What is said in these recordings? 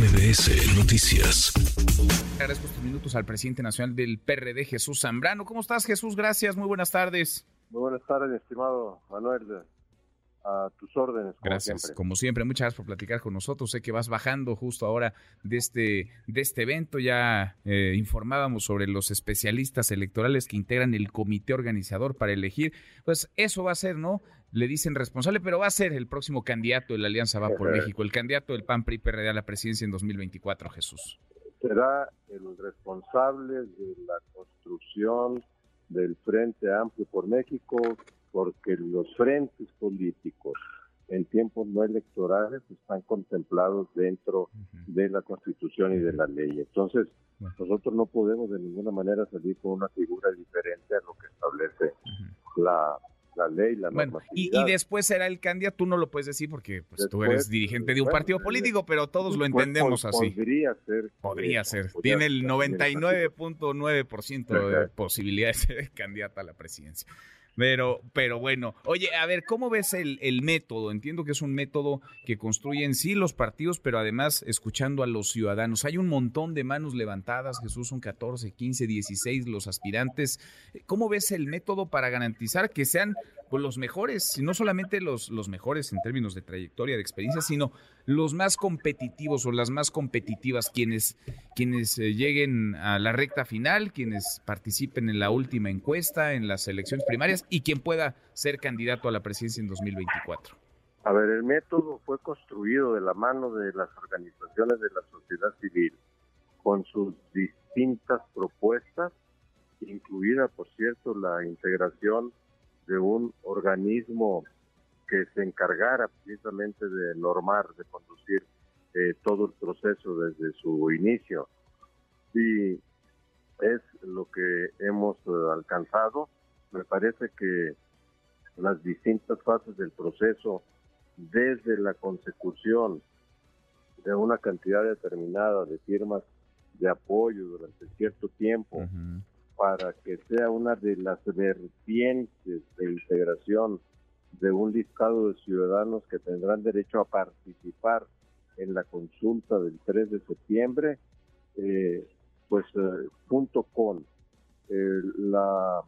MBS Noticias. Agradezco estos minutos al presidente nacional del PRD, Jesús Zambrano. ¿Cómo estás, Jesús? Gracias, muy buenas tardes. Muy buenas tardes, estimado Manuel a tus órdenes. Como gracias, siempre. como siempre. Muchas gracias por platicar con nosotros. Sé que vas bajando justo ahora de este, de este evento. Ya eh, informábamos sobre los especialistas electorales que integran el comité organizador para elegir. Pues eso va a ser, ¿no? Le dicen responsable, pero va a ser el próximo candidato de la Alianza Va por México, el candidato del PAN PRI PRD a la presidencia en 2024, Jesús. Será el responsable de la construcción del Frente Amplio por México, porque los frentes políticos en tiempos no electorales están contemplados dentro de la Constitución y de la ley. Entonces, nosotros no podemos de ninguna manera salir con una figura diferente a lo que establece la, la ley, la bueno, y, y, después será el candidato, tú no lo puedes decir porque pues, tú eres dirigente de un partido político, pero todos lo entendemos así. Podría ser. Podría ser. Tiene el 99.9% de posibilidades de ser candidato a la presidencia. Pero, pero bueno, oye, a ver, ¿cómo ves el, el, método? Entiendo que es un método que construyen sí los partidos, pero además escuchando a los ciudadanos. Hay un montón de manos levantadas, Jesús, son 14, 15, 16 los aspirantes. ¿Cómo ves el método para garantizar que sean pues, los mejores, y no solamente los, los mejores en términos de trayectoria, de experiencia, sino los más competitivos o las más competitivas, quienes, quienes eh, lleguen a la recta final, quienes participen en la última encuesta, en las elecciones primarias y quien pueda ser candidato a la presidencia en 2024. A ver, el método fue construido de la mano de las organizaciones de la sociedad civil, con sus distintas propuestas, incluida, por cierto, la integración de un organismo que se encargara precisamente de normar, de conducir eh, todo el proceso desde su inicio. Y es lo que hemos eh, alcanzado. Me parece que las distintas fases del proceso, desde la consecución de una cantidad determinada de firmas de apoyo durante cierto tiempo, para que sea una de las vertientes de integración de un listado de ciudadanos que tendrán derecho a participar en la consulta del 3 de septiembre, eh, pues eh, junto con eh, la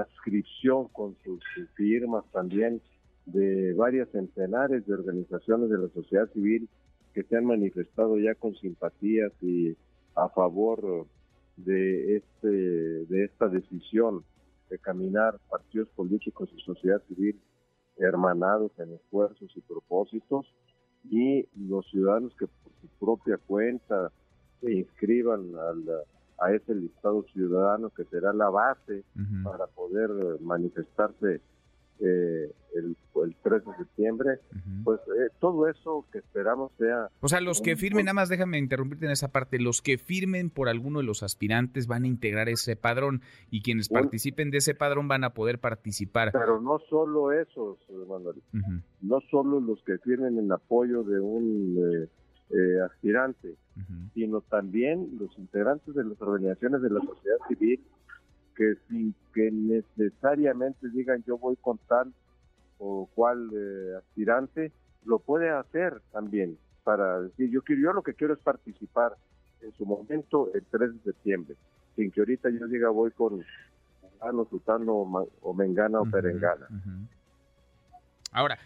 adscripción con sus firmas también de varias centenares de organizaciones de la sociedad civil que se han manifestado ya con simpatías y a favor de este de esta decisión de caminar partidos políticos y sociedad civil hermanados en esfuerzos y propósitos y los ciudadanos que por su propia cuenta se inscriban a ese listado ciudadano que será la base para poder manifestarse eh, el, el, 3 de septiembre, pues eh, todo eso que esperamos sea... O sea, los que firmen, nada más déjame interrumpirte en esa parte, los que firmen por alguno de los aspirantes van a integrar ese padrón y quienes participen de ese padrón van a poder participar. Pero no solo esos, Manuel, no solo los que firmen en apoyo de un... Eh, aspirante, sino también los integrantes de las organizaciones de la sociedad civil que sin que necesariamente digan yo voy con tal o cual eh, aspirante, lo puede hacer también para decir yo quiero yo lo que quiero es participar en su momento el 3 de septiembre, sin que ahorita yo diga voy con Ano, Sutano o Mengana o Perengana. Ahora,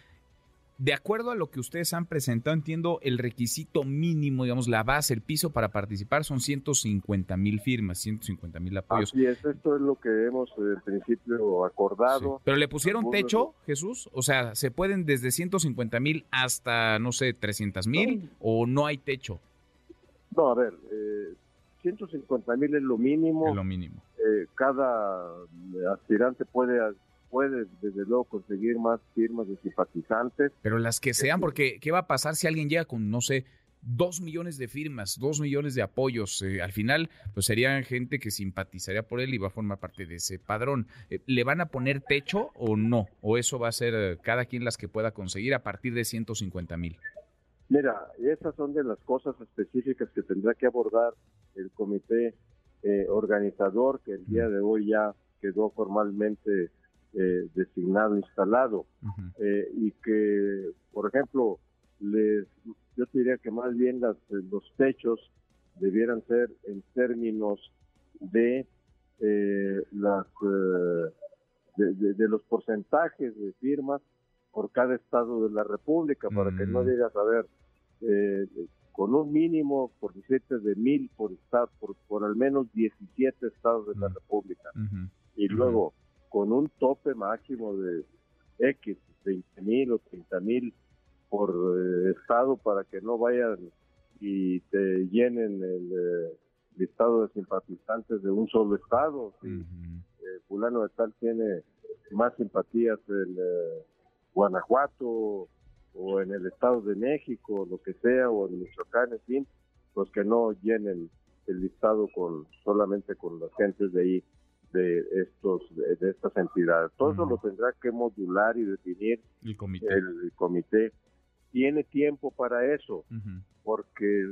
de acuerdo a lo que ustedes han presentado, entiendo el requisito mínimo, digamos, la base, el piso para participar son 150 mil firmas, 150 mil apoyos. Así es, esto es lo que hemos en principio acordado. Pero le pusieron techo, Jesús, o sea, ¿se pueden desde 150 mil hasta, no sé, 300 mil o no hay techo? No, a ver, eh, 150 mil es lo mínimo. Es lo mínimo. Eh, cada aspirante puede puede desde luego conseguir más firmas de simpatizantes. Pero las que sean, porque ¿qué va a pasar si alguien llega con, no sé, dos millones de firmas, dos millones de apoyos? Eh, al final, pues serían gente que simpatizaría por él y va a formar parte de ese padrón. Eh, ¿Le van a poner techo o no? ¿O eso va a ser eh, cada quien las que pueda conseguir a partir de 150 mil? Mira, esas son de las cosas específicas que tendrá que abordar el comité organizador que el día de hoy ya quedó formalmente eh, designado, instalado, eh, y que, por ejemplo, les yo diría que más bien las, los techos debieran ser en términos de eh, las de, los porcentajes de firmas por cada estado de la República, para que no mm. digas, a ver, eh, con un mínimo, por 17 de mil por estado, por, por al menos 17 estados de la mm. República. Y luego, con un tope máximo de X, 20 mil o 30 mil por eh, estado para que no vayan y te llenen el eh, listado de simpatizantes de un solo estado. Si fulano de tal tiene más simpatías en Guanajuato o en el Estado de México, lo que sea, o en Michoacán, en fin, pues que no llenen el listado con solamente con las gentes de ahí de estos de, estas entidades. Todo eso lo tendrá que modular y definir el comité. El, comité. Tiene tiempo para eso, porque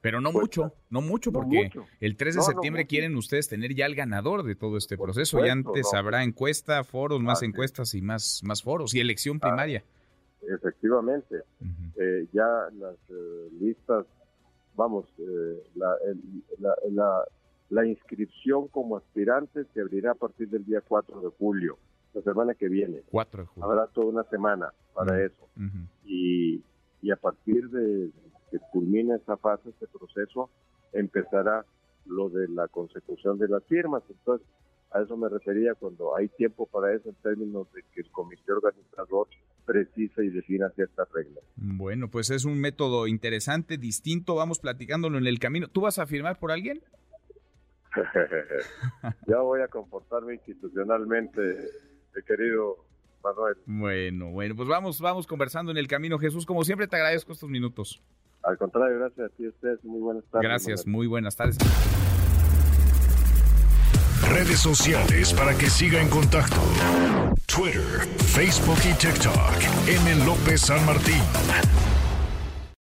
pero no mucho, no mucho, porque el 3 de septiembre quieren ustedes tener ya el ganador de todo este proceso. y antes habrá encuesta, foros, más encuestas y más, más foros y elección ah, primaria. efectivamente. Eh, ya las eh, listas, vamos, eh, la, la, la, inscripción como aspirante se abrirá a partir del día 4 de julio, la semana que viene. 4 de julio. Habrá toda una semana para eso. y, y a partir de que culmine esa fase, este proceso, empezará lo de la consecución de las firmas. Entonces, a eso me refería cuando hay tiempo para eso en términos de que el comité organizador precisa y defina ciertas reglas. Bueno, pues es un método interesante, distinto, vamos platicándolo en el camino. ¿Tú vas a firmar por alguien? ya voy a comportarme institucionalmente, querido Manuel. Bueno, bueno, pues vamos, vamos conversando en el camino. Jesús, como siempre te agradezco estos minutos. Al contrario, gracias a ti, ustedes. Muy buenas tardes. Gracias, muy buenas tardes. Redes sociales para que siga en contacto: Twitter, Facebook y TikTok. M. López San Martín.